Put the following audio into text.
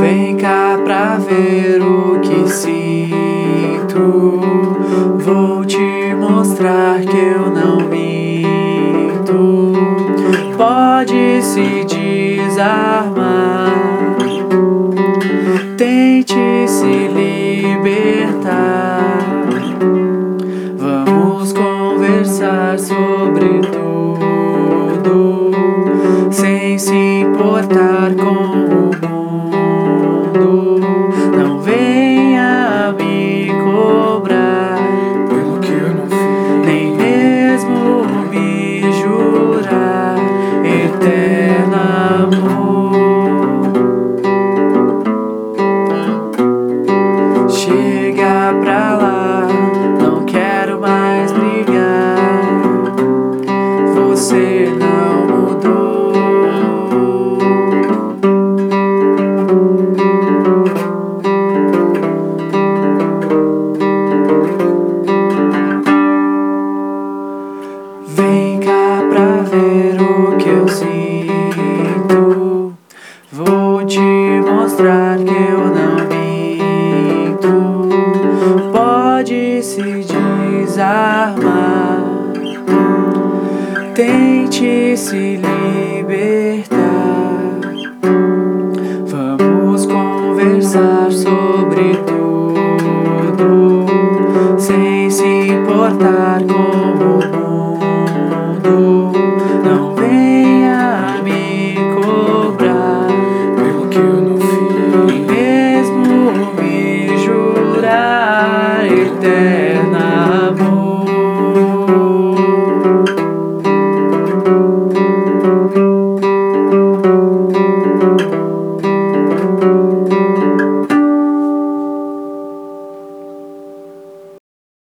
Vem cá pra ver o que sinto. Vou te mostrar que eu não minto. Pode se desarmar. Tente se libertar. sobre tu te mostrar que eu não minto. Pode se desarmar. Tente se libertar. Vamos conversar sobre tudo.